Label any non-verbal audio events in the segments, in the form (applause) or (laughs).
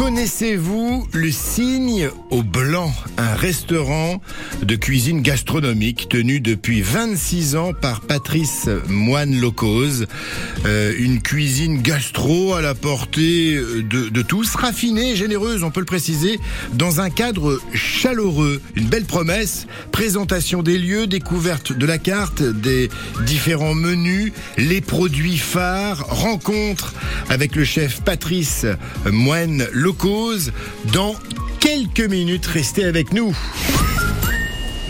Connaissez-vous le Cygne au Blanc, un restaurant de cuisine gastronomique tenu depuis 26 ans par Patrice Moine Locose. Euh, une cuisine gastro à la portée de, tous, raffinée généreuse, on peut le préciser, dans un cadre chaleureux. Une belle promesse, présentation des lieux, découverte de la carte, des différents menus, les produits phares, rencontre avec le chef Patrice Moine Locose cause dans quelques minutes. Restez avec nous.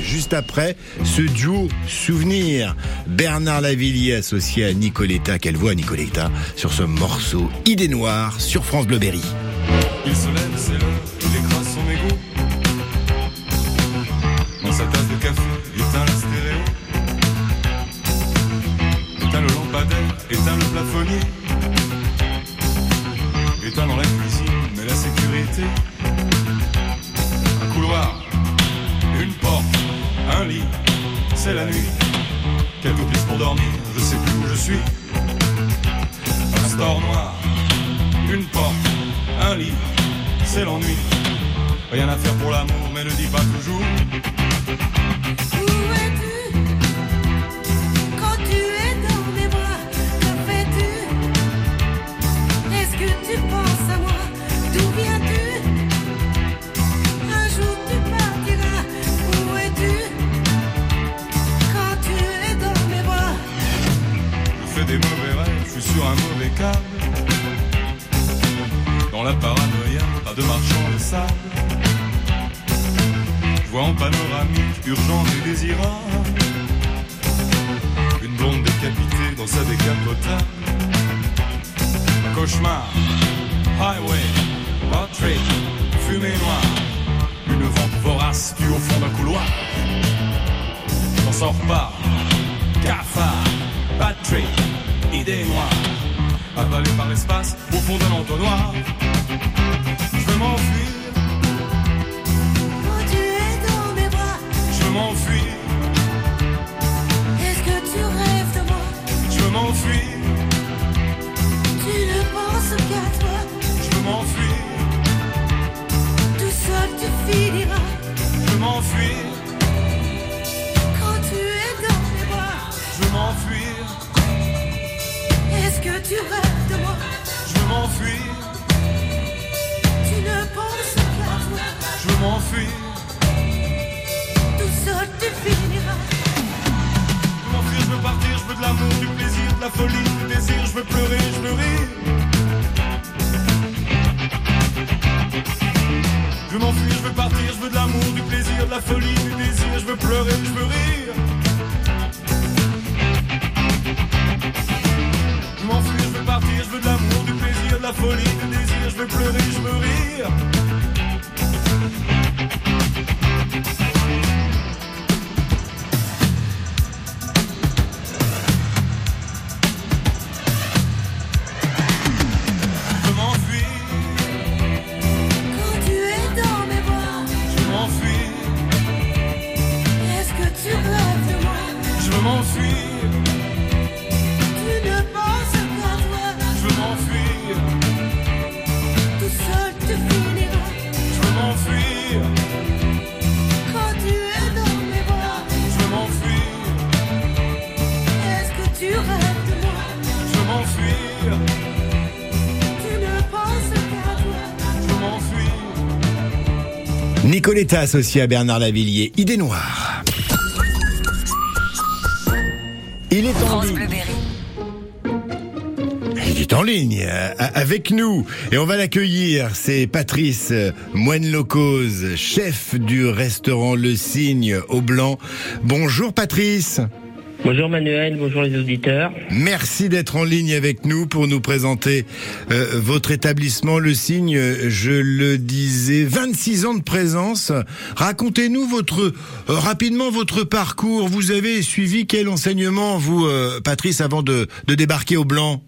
Juste après, ce duo souvenir. Bernard Lavillier associé à Nicoletta. Quelle voix Nicoletta sur ce morceau Idée Noire sur France Bleu Berry. Il se lève, c'est l'heure, il écrase son égo. Dans sa tasse de café, éteint la stéréo. Éteint le lampadaire, éteint le plafonnier. Éteint dans la cuisine, Un couloir, une porte, un lit, c'est la nuit. Quelques pistes pour dormir, je sais plus où je suis. Un store noir, une porte, un lit, c'est l'ennui. Rien à faire pour l'amour, mais ne dis pas toujours. Dans la paranoïa, pas de marchand de sable. Je vois en panoramique, urgente et désirable. Une blonde décapitée dans sa décapotable. Cauchemar, highway, road trip, fumée noire. Une vente vorace tue au fond d'un couloir. On s'en repart, cafard, bad trip, idée noire. Avalé par l'espace au fond d'un entonnoir. you Nicoletta associé à Bernard Lavillier. Idée Noire. Il est en ligne. Il est en ligne euh, avec nous et on va l'accueillir. C'est Patrice euh, Moine-Locose, chef du restaurant Le Cygne au Blanc. Bonjour Patrice. Bonjour Manuel, bonjour les auditeurs. Merci d'être en ligne avec nous pour nous présenter euh, votre établissement, le Signe. Je le disais, 26 ans de présence. Racontez-nous votre euh, rapidement votre parcours. Vous avez suivi quel enseignement, vous, euh, Patrice, avant de, débarquer au Blanc?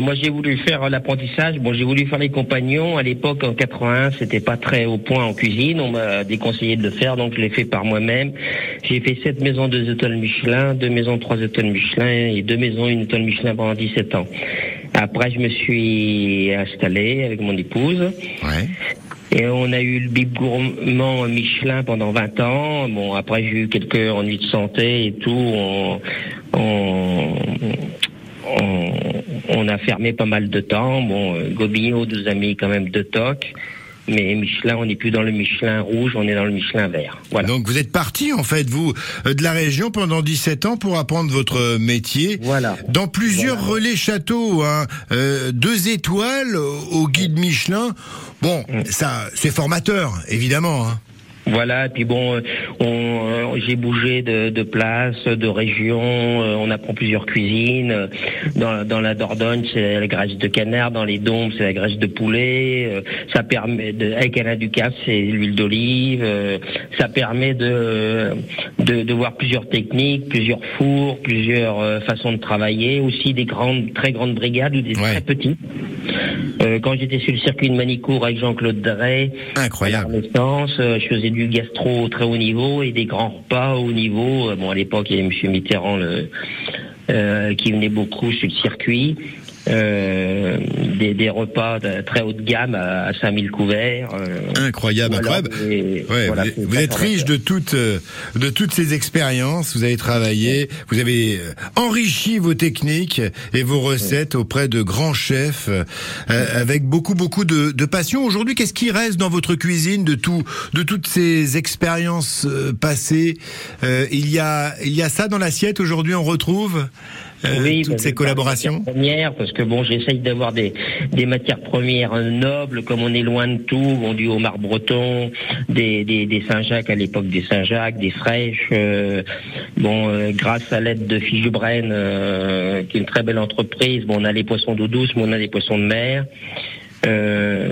Moi j'ai voulu faire l'apprentissage. Bon, j'ai voulu faire les compagnons. À l'époque, en 81, c'était pas très au point en cuisine. On m'a déconseillé de le faire, donc je l'ai fait par moi-même. J'ai fait sept maisons, deux étoiles Michelin, deux maisons, trois étoiles Michelin et deux maisons, une étoile Michelin pendant 17 ans. Après, je me suis installé avec mon épouse. Ouais. Et on a eu le bib gourmand Michelin pendant 20 ans. Bon, après j'ai eu quelques ennuis de santé et tout. On, on, on, on a fermé pas mal de temps. Bon, euh, Gobignot nous a mis quand même deux tocs. Mais Michelin, on n'est plus dans le Michelin rouge, on est dans le Michelin vert. Voilà. Donc vous êtes parti, en fait, vous, euh, de la région pendant 17 ans pour apprendre votre métier. Voilà. Dans plusieurs relais châteaux, hein, euh, deux étoiles au guide Michelin. Bon, Mm. ça, c'est formateur, évidemment. Hein. Voilà, et puis bon, euh, on, euh, j'ai bougé de, de place, de région, euh, on apprend plusieurs cuisines. Dans, dans la Dordogne, c'est la graisse de canard, dans les Dombes, c'est la graisse de poulet. Ça permet, de, avec Alain Ducasse, c'est l'huile d'olive. Ça permet de, de, de voir plusieurs techniques, plusieurs fours, plusieurs façons de travailler, aussi des grandes, très grandes brigades ou des Ouais. très petites. Quand j'étais sur le circuit de Manicourt avec Jean-Claude Drey, Incroyable. à la Renaissance, je faisais du gastro au très haut niveau et des grands repas au haut niveau. Euh, Bon, à l'époque, il y avait M. Mitterrand euh, qui venait beaucoup sur le circuit. Euh, des, des repas de très haut de gamme à, à 5000 couverts. euh, Incroyable, voilà, incroyable. et Ouais, voilà, vous, êtes riche de toutes euh, de toutes ces expériences. Vous avez travaillé, vous avez enrichi vos techniques et vos recettes auprès de grands chefs euh, avec beaucoup beaucoup de, de passion. Aujourd'hui, qu'est-ce qui reste dans votre cuisine de tout de toutes ces expériences passées? Euh, Il y a il y a ça dans l'assiette aujourd'hui. On retrouve? Oui, toutes ces collaborations. Premières, parce que bon, j'essaye d'avoir des, des matières premières nobles, comme on est loin de tout, bon, du homard breton, des, des, des Saint-Jacques à l'époque des Saint-Jacques, des fraîches, euh, bon, euh, grâce à l'aide de Figebren, euh, qui est une très belle entreprise, bon, on a les poissons d'eau douce, mais on a les poissons de mer. Euh,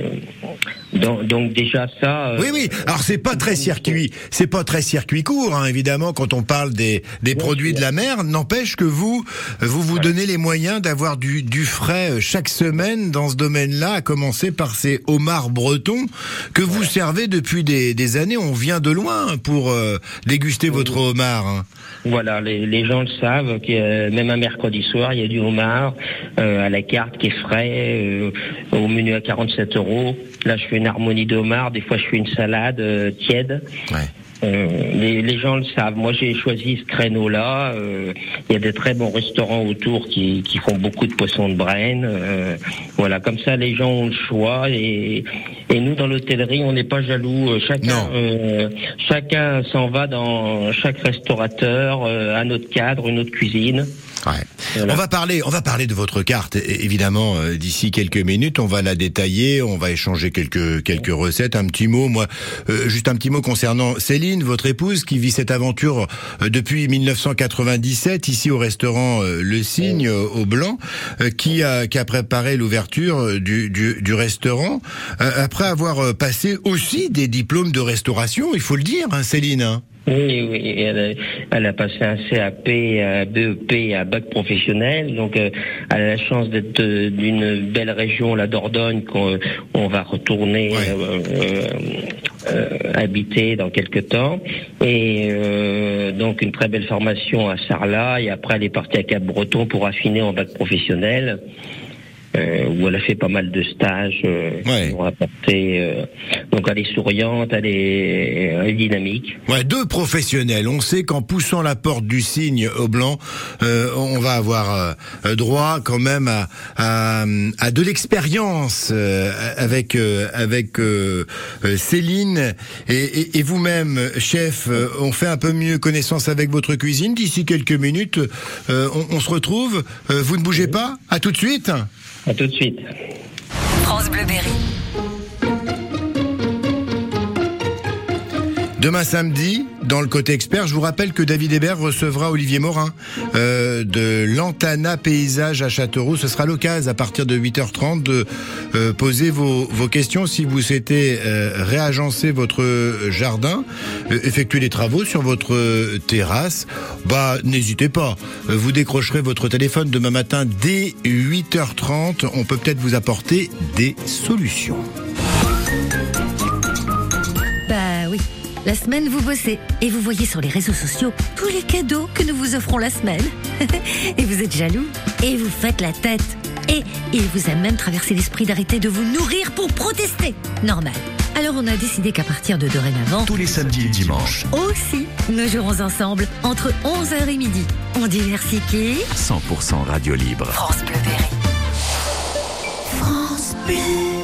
donc, donc déjà ça. euh, Oui, oui. Alors c'est pas très circuit, c'est pas très circuit court, hein, évidemment, quand on parle des, des produits de la mer. N'empêche que vous, vous vous donnez les moyens d'avoir du, du frais euh, chaque semaine dans ce domaine-là, à commencer par ces homards bretons que vous servez depuis des, des années. On vient de loin pour euh, déguster votre homard. hein. Voilà, les, les gens le savent, que euh, même un mercredi soir, il y a du homard euh, à la carte qui est frais, euh, au menu à 47 euros. Là, je fais une harmonie de homard, des fois je fais une salade euh, tiède. Ouais. Euh, les, les gens le savent. Moi, j'ai choisi ce créneau-là. Euh, Il y a des très bons restaurants autour qui, qui font beaucoup de poissons de Brenne. Euh, voilà, comme ça, les gens ont le choix. Et, et nous, dans l'hôtellerie, on n'est pas jaloux. Euh, Chacun, euh, chacun s'en va dans chaque restaurateur, euh, un autre cadre, une autre cuisine. Ouais. Voilà. On va parler, on va parler de votre carte. Évidemment, euh, d'ici quelques minutes, on va la détailler, on va échanger quelques quelques recettes. Un petit mot, moi, euh, juste un petit mot concernant Céline, votre épouse, qui vit cette aventure euh, depuis 1997 ici au restaurant euh, Le Cygne euh, au Blanc, qui a qui a préparé l'ouverture du, du du restaurant après avoir passé aussi des diplômes de restauration. Il faut le dire, hein, Céline. Oui, oui, elle a, elle a passé un CAP, un BEP, un bac professionnel. Donc, euh, elle a la chance d'être euh, d'une belle région, la Dordogne, qu'on on va retourner Ouais. euh, euh, euh, habiter dans quelques temps. Et euh, donc, une très belle formation à Sarlat. Et après, elle est partie à Cap-Breton pour affiner en bac professionnel. Euh, où elle a fait pas mal de stages euh, Ouais. qui ont apporté. euh, donc elle est souriante, elle est, elle est dynamique. Ouais, deux professionnels. On sait qu'en poussant la porte du cygne au blanc, euh, on va avoir euh, droit quand même à, à, à de l'expérience euh, avec euh, avec Céline et, et- et vous-même, chef. on fait un peu mieux connaissance avec votre cuisine. D'ici quelques minutes, euh, on, on se retrouve. Euh, vous ne bougez pas? À tout de suite. À tout de suite. France Bleu Berry. Demain samedi, dans le côté expert, je vous rappelle que David Hébert recevra Olivier Morin euh, de Lantana Paysage à Châteauroux. Ce sera l'occasion à partir de 8h30 de euh, poser vos, questions si vous souhaitez euh, réagencer votre jardin, euh, effectuer des travaux sur votre terrasse. Bah, n'hésitez pas. Vous décrocherez votre téléphone demain matin dès 8h30. On peut peut-être vous apporter des solutions. La semaine, vous bossez et vous voyez sur les réseaux sociaux tous les cadeaux que nous vous offrons la semaine. (laughs) et vous êtes jaloux et vous faites la tête. Et il vous a même traversé l'esprit d'arrêter de vous nourrir pour protester. Normal. Alors on a décidé qu'à partir de dorénavant, Tous les samedis et dimanches, aussi, nous jouerons ensemble entre 11h et midi. On diversifie 100% radio libre. France Bleu Berry. France Bleu.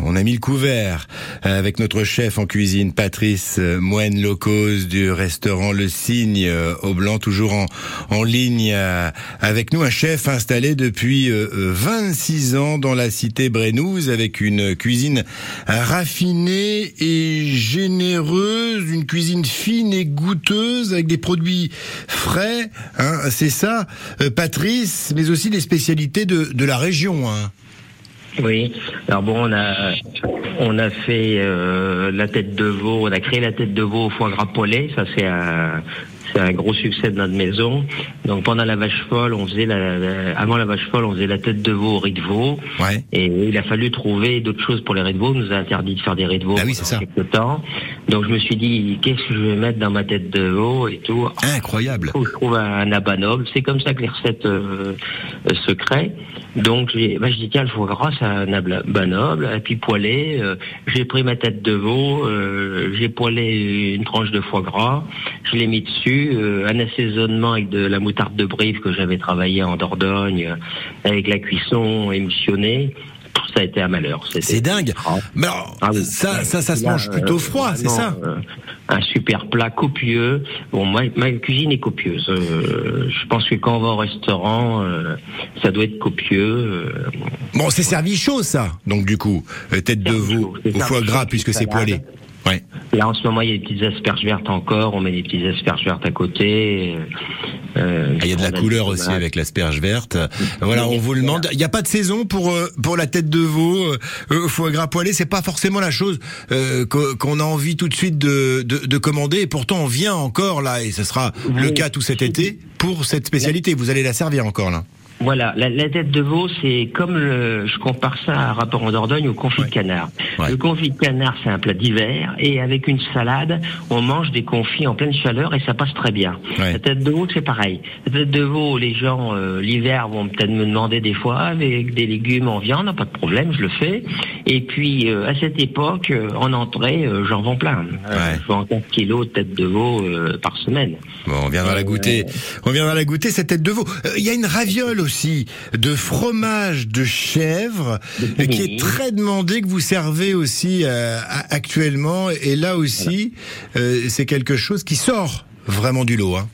On a mis le couvert avec notre chef en cuisine, Patrice Moine Locos du restaurant Le Cygne euh, au Blanc, toujours en, en ligne euh, avec nous, un chef installé depuis euh, euh, 26 ans dans la cité Brénouse avec une cuisine raffinée et généreuse, une cuisine fine et goûteuse avec des produits frais. Hein, C'est ça, Patrice, mais aussi les spécialités de, de la région. Hein. Oui. Alors bon, on a on a fait euh, la tête de veau, on a créé la tête de veau au foie gras poêlé. Ça c'est un c'est un gros succès de notre maison. Donc pendant la vache folle, on faisait la, la- avant la vache folle, on faisait la tête de veau au riz de veau. Ouais. Et il a fallu trouver d'autres choses pour les riz de veau. On nous a interdit de faire des riz de veau Ah oui, pendant quelques temps. Donc je me suis dit, qu'est-ce que je vais mettre dans ma tête de veau et tout? Incroyable. que je trouve un abat noble. C'est comme ça que les recettes euh, euh, se créent. Donc, j'ai, bah, je dis, tiens, le foie gras, c'est un abat noble. Et puis, poêlé, euh, j'ai pris ma tête de veau, euh, j'ai poêlé une tranche de foie gras, je l'ai mis dessus, un assaisonnement avec de la moutarde de Brive que j'avais travaillé en Dordogne, avec la cuisson émulsionnée. Ça a été un malheur. C'est dingue. Mais alors, Ah oui. ça, ça, ça se Là, mange plutôt euh, froid, c'est ça euh, Un super plat copieux. Bon, moi, ma cuisine est copieuse. Euh, je pense que quand on va au restaurant, euh, ça doit être copieux. euh, Bon, c'est servi chaud, ça. Donc, du coup, tête de veau au foie gras, puisque c'est salade. Ouais. Là, en ce moment, il y a des petites asperges vertes encore. On met des petites asperges vertes à côté. Euh, Ah, Il y a de la couleur aussi avec l'asperge verte. (laughs) Voilà, on vous le demande. Il n'y a pas de saison pour euh, pour la tête de veau, euh, au foie gras poêlé. C'est pas forcément la chose euh, qu'o- qu'on a envie tout de suite de, de, de commander. Et pourtant, on vient encore là, et ce sera le cas tout cet été pour cette spécialité. Vous allez la servir encore là. Voilà, la, la tête de veau, c'est comme le, je compare ça à un rapport en Dordogne au confit de canard. Ouais. Le confit de canard, c'est un plat d'hiver, et avec une salade, on mange des confits en pleine chaleur et ça passe très bien. Ouais. La tête de veau, c'est pareil. La tête de veau, les gens euh, l'hiver vont peut-être me demander des fois avec des légumes en viande, pas de problème, je le fais. Et puis euh, à cette époque, euh, en entrée, j'en vends plein. Je vends 4 kilos de tête de veau par semaine. Bon, on viendra la goûter. On viendra la goûter cette tête de veau. Il y a une raviole aussi de fromage de chèvre qui est très demandé que vous servez aussi euh, actuellement. Et là aussi, euh, c'est quelque chose qui sort vraiment du lot. Hein.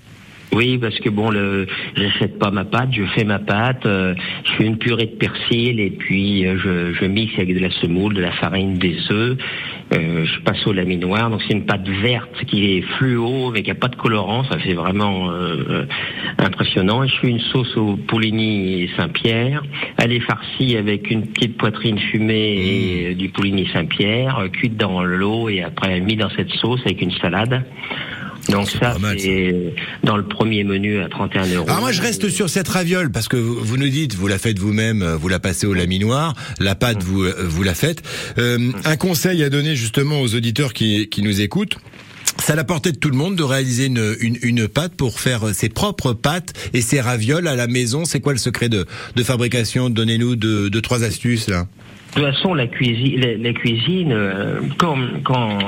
Oui, parce que bon, le, j'achète pas ma pâte, je fais ma pâte, euh, je fais une purée de persil et puis euh, je, je mixe avec de la semoule, de la farine, des œufs. Euh, je passe au laminoir, donc c'est une pâte verte qui est fluo mais qui a pas de colorant, ça fait vraiment euh, impressionnant. Et je fais une sauce au Pouligny et Saint-Pierre. Elle est farcie avec une petite poitrine fumée et du Pouligny Saint-Pierre, euh, cuite dans l'eau et après mis dans cette sauce avec une salade. Donc ça, c'est dans le premier menu à 31 euros. Alors moi je reste sur cette raviole parce que vous, vous nous dites vous la faites vous-même, euh, vous la passez au laminoir, la pâte vous euh, vous la faites. Euh, un conseil à donner justement aux auditeurs qui, qui nous écoutent. À la portée de tout le monde de réaliser une, une, une pâte pour faire ses propres pâtes et ses ravioles à la maison. C'est quoi le secret de, de fabrication? Donnez-nous deux, deux, trois astuces là. De toute façon, la cuisine, la, la cuisine, euh, quand, quand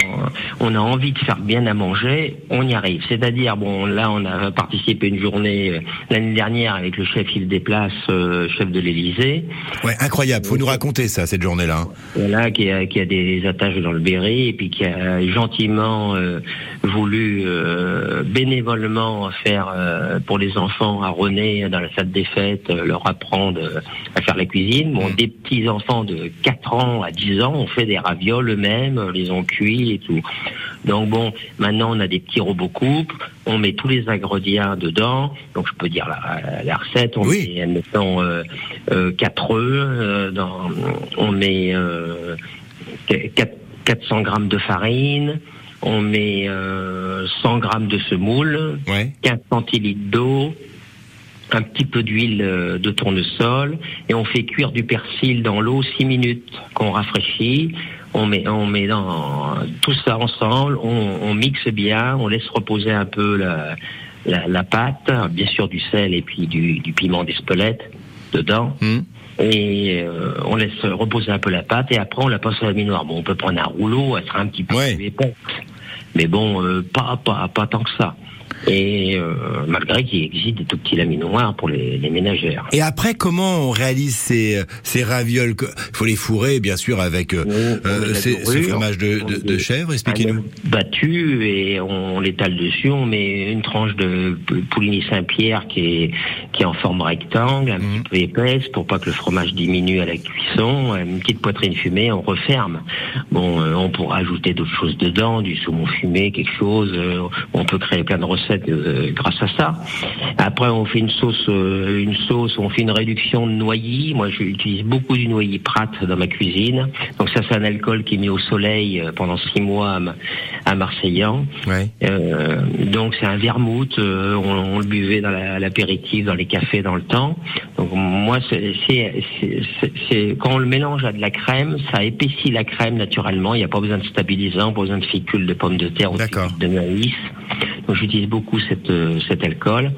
on a envie de faire bien à manger, on y arrive. C'est-à-dire, bon, là, on a participé une journée euh, l'année dernière avec le chef Il Déplace, euh, chef de l'Élysée, Ouais, incroyable. Faut nous raconter ça cette journée-là. hein. voilà, qui a, qui a des attaches dans le Berry et puis qui a gentiment euh, voulu euh, bénévolement faire euh, pour les enfants à René dans la salle des fêtes leur apprendre à faire la cuisine. Bon, Mm. des petits enfants de 4 ans à 10 ans ont fait des ravioles eux-mêmes, euh, les ont cuits et tout. Donc bon, maintenant on a des petits robots coupes, on met tous les ingrédients dedans. Donc je peux dire la, la recette, on Oui. met mettons euh, euh, 4 œufs, euh, dans, on met euh, 4, 400 grammes de farine, on met euh, 100 grammes de semoule, Ouais. 15 centilitres d'eau, un petit peu d'huile euh, de tournesol et on fait cuire du persil dans l'eau 6 minutes qu'on rafraîchit. On met, on met dans tout ça ensemble, on, on mixe bien, on laisse reposer un peu la, la, la pâte, bien sûr du sel et puis du, du piment d'Espelette dedans. Hmm. Et euh, on laisse reposer un peu la pâte et après on la passe à la minoire. Bon, on peut prendre un rouleau, elle sera un petit peu Ouais. épaisse. Mais bon, euh, pas, pas, pas tant que ça. Et euh, malgré qu'il existe des tout petits laminoirs pour les, les ménagères. Et après, comment on réalise ces, ces ravioles Il faut les fourrer, bien sûr, avec euh, euh, ces- ce fromage de, de, de chèvre. Expliquez-nous. battu et on, l'étale dessus. On met une tranche de Pouligny Saint-Pierre qui est qui est en forme rectangle, un Mhm. petit peu épaisse pour pas que le fromage diminue à la cuisson. Une petite poitrine fumée, on referme. Bon, euh, on pourra ajouter d'autres choses dedans, du saumon fumé, quelque chose. euh, on peut créer plein de recettes euh, grâce à ça. Après, on fait une sauce, euh, une sauce. On fait une réduction de noilly. Moi, j'utilise beaucoup du noilly Prat dans ma cuisine. Donc ça, c'est un alcool qui est mis au soleil euh, pendant six mois à, Ma- à Marseillan. Ouais. Euh, donc c'est un vermouth, euh, on, on le buvait dans la- l'apéritif, dans les cafés dans le temps. Donc moi, c'est quand on le mélange à de la crème, ça épaissit la crème naturellement. Il n'y a pas besoin de stabilisant, pas besoin de fécule de pommes de terre ou de de maïs. Donc j'utilise beaucoup euh, cet alcool.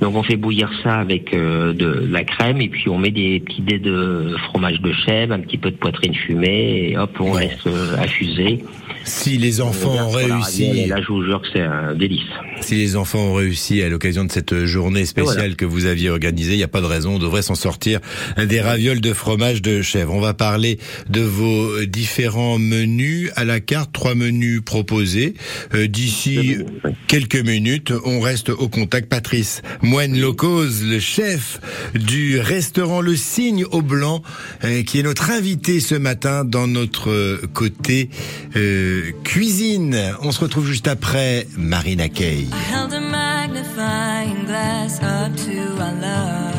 Donc on fait bouillir ça avec euh, de la crème et puis on met des petits dés de fromage de chèvre, un petit peu de poitrine fumée et hop on Ouais. laisse euh, affuser. Si les enfants On ont réussi, là je vous jure que c'est un délice. si les enfants ont réussi à l'occasion de cette journée spéciale Voilà. que vous aviez organisée, il n'y a pas de raison, on devrait s'en sortir des ravioles de fromage de chèvre. On va parler de vos différents menus à la carte, trois menus proposés. Euh, D'ici quelques minutes, on reste au contact. Patrice Moine Locose, le chef du restaurant Le Cygne au Blanc, euh, qui est notre invité ce matin dans notre côté euh, cuisine. On se retrouve juste après Marina Kay. I held a magnifying glass up to our love.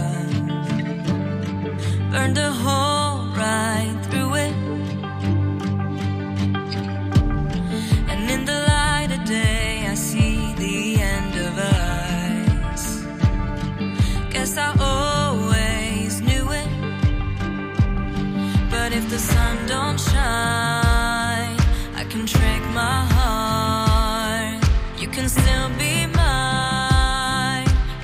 Burned a hole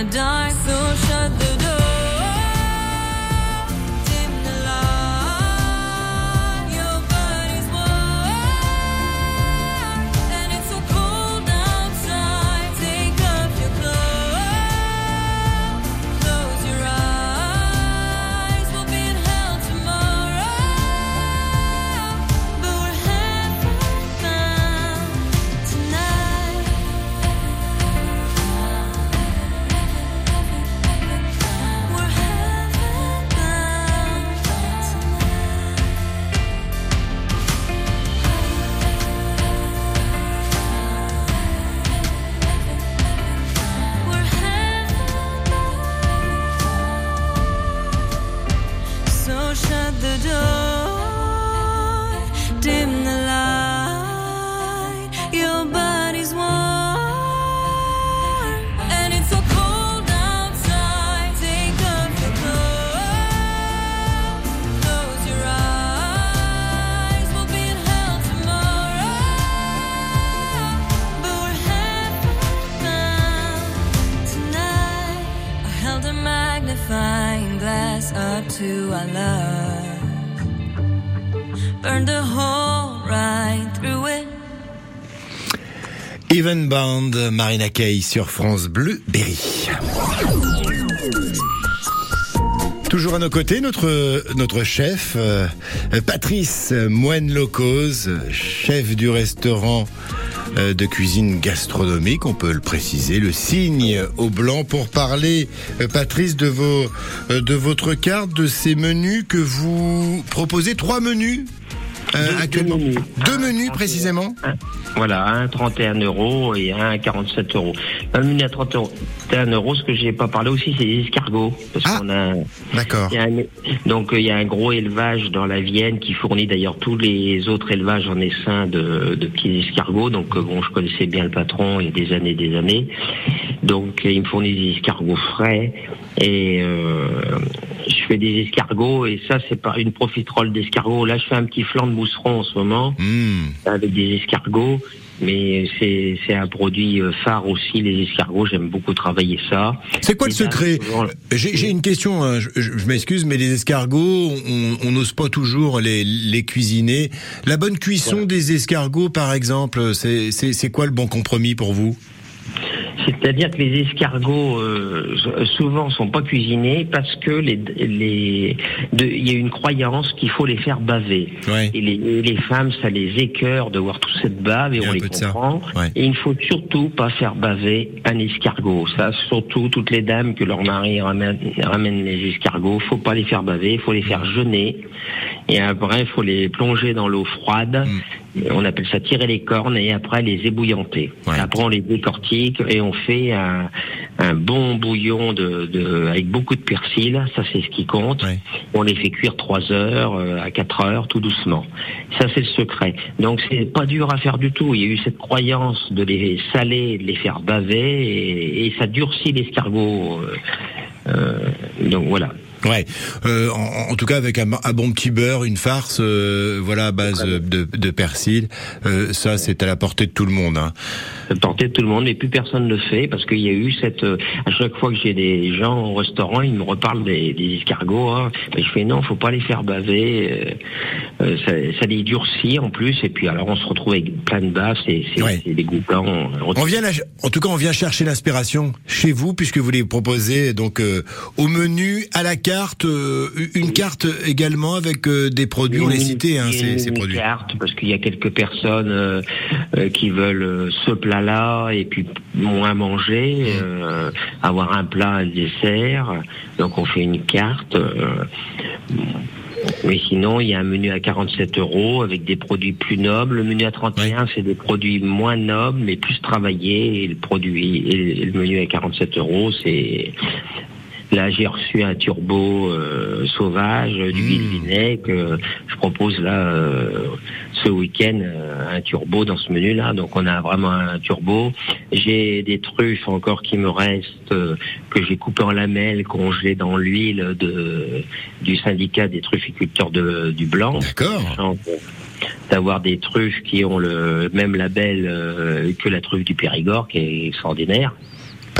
gonna die Marina Kaye sur France Bleu Berry. Toujours à nos côtés, notre, chef, euh, Patrice Moine-Locose, chef du restaurant euh, de cuisine gastronomique, on peut le préciser, le signe au blanc pour parler, euh, Patrice, de, vos, de votre carte, de ces menus que vous proposez, trois menus euh, Deux- menus. Deux Un menus 31 précisément un- Voilà, un 31 euros et un à 47 euros. Le menu à 31 euros, ce que j'ai pas parlé aussi, c'est les escargots. Parce Ah. qu'on a, D'accord. un- donc euh, il y a un gros élevage dans la Vienne qui fournit d'ailleurs tous les autres élevages en essaim de, de petits escargots. Donc euh, bon, je connaissais bien le patron il y a des années, des années. Donc euh, il me fournit des escargots frais et euh, je fais des escargots et ça c'est pas une profiterole d'escargots. Là je fais un petit flan de mousseron en ce moment Hmm. avec des escargots. Mais c'est c'est un produit euh, phare aussi, les escargots. J'aime beaucoup travailler ça. C'est quoi le là, secret souvent, J'ai une question, hein, je, je- je m'excuse, mais les escargots, on on n'ose pas toujours les, les cuisiner. La bonne cuisson des escargots, par exemple, c'est c'est- c'est quoi le bon compromis pour vous? C'est-à-dire que les escargots euh, souvent sont pas cuisinés parce que les, les, il y a une croyance qu'il faut les faire baver. Ouais. Et les, les femmes, ça les écœure de voir toute cette bave et on les comprend. Ouais. Et il ne faut surtout pas faire baver un escargot. Ça, surtout toutes les dames que leur mari ramène, ramène les escargots, faut pas les faire baver, faut les faire jeûner. Et après, faut les plonger dans l'eau froide. Mm. On appelle ça tirer les cornes et après les ébouillanter. Ouais. Après, on les décortique et on fait un, un bon bouillon de, de, avec beaucoup de persil. Ça, c'est ce qui compte. Ouais. On les fait cuire 3 heures euh, à 4 heures, tout doucement. Ça, c'est le secret. Donc, c'est pas dur à faire du tout. Il y a eu cette croyance de les saler, de les faire baver, et, et ça durcit l'escargot. euh, euh, donc voilà. Ouais. Euh, en, en tout cas, avec un, un bon petit beurre, une farce, euh, voilà, à base de, de persil, euh, ça, c'est à la portée de tout le monde. Hein. Ça portait de tout le monde, mais plus personne ne le fait parce qu'il y a eu cette. euh, à chaque fois que j'ai des gens au restaurant, ils me reparlent des, des escargots. Hein, mais je fais non, faut pas les faire baver. euh, euh, ça, ça les durcit en plus, et puis alors on se retrouve avec plein de baves, c'est c'est Ouais. dégoûtant. On vient, la- en tout cas, on vient chercher l'inspiration chez vous, puisque vous les proposez donc euh, au menu, à la carte, euh, une carte également avec euh, des produits. On les Une citait, hein, ces, une ces produits. mini-carte, parce qu'il y a quelques personnes euh, euh, qui veulent ce plat-là et puis moins manger, euh, avoir un plat, un dessert. Donc on fait une carte. mais sinon, il y a un menu à 47 euros avec des produits plus nobles. Le menu à 31, c'est des produits moins nobles mais plus travaillés. Et le produit et le menu à 47 euros, c'est Là, j'ai reçu un turbo euh, sauvage, euh, du huile vinaigre. que je propose là euh, ce week-end euh, un turbo dans ce menu-là. Donc, on a vraiment un turbo. J'ai des truffes encore qui me restent euh, que j'ai coupées en lamelles, congelées dans l'huile de du syndicat des trufficulteurs de, du blanc. D'accord. Euh, D'avoir des truffes qui ont le même label euh, que la truffe du Périgord, qui est extraordinaire.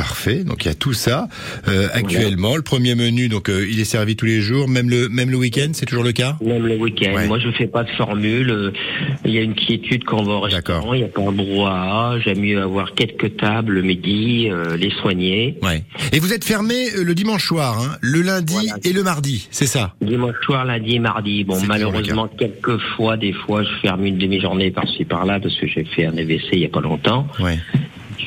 Parfait. Donc il y a tout ça euh, actuellement. Le premier menu, donc euh, il est servi tous les jours, même le même le week-end, c'est toujours le cas? Même le week-end. Ouais. Moi, je fais pas de formule. Euh, Il y a une quiétude quand on va au restaurant. Il n'y a pas un brouhaha. J'aime mieux avoir quelques tables le midi, euh, les soigner. Ouais. Et vous êtes fermé euh, le dimanche soir, hein, le lundi Voilà. et le mardi, c'est ça? Dimanche soir, lundi et mardi. Bon, malheureusement, quelques fois, des fois, je ferme une demi-journée par-ci par-là parce que j'ai fait un AVC il y a pas longtemps. Ouais.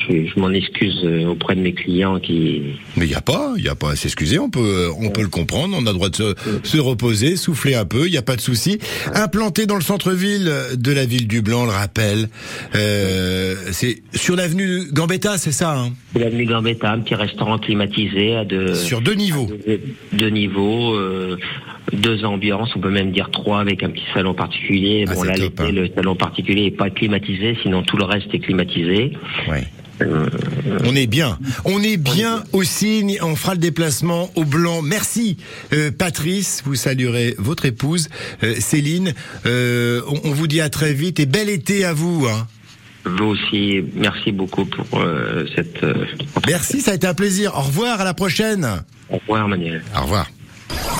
Je, je m'en excuse euh, auprès de mes clients qui. Mais il y a pas, il y a pas à s'excuser. On peut, euh, on peut le comprendre. On a le droit de se, se reposer, souffler un peu. Il y a pas de souci. Implanté dans le centre-ville de la ville du Blanc, le rappel. Euh, c'est sur l'avenue Gambetta, c'est ça. Hein? L'avenue Gambetta, un petit restaurant climatisé à deux. sur deux niveaux. deux, deux niveaux, euh, deux ambiances, on peut même dire trois avec un petit salon particulier. Ah, bon là, top, hein. le salon particulier est pas climatisé, sinon tout le reste est climatisé. Ouais. Euh, On est bien. On est bien au signe. On fera le déplacement au blanc. Merci, euh, Patrice. Vous saluerez votre épouse, euh, Céline. Euh, on, on vous dit à très vite et bel été à vous. Hein. vous aussi, merci beaucoup pour euh, cette. euh, Merci, ça a été un plaisir. Au revoir, à la prochaine. Au revoir, Manuel. Au revoir.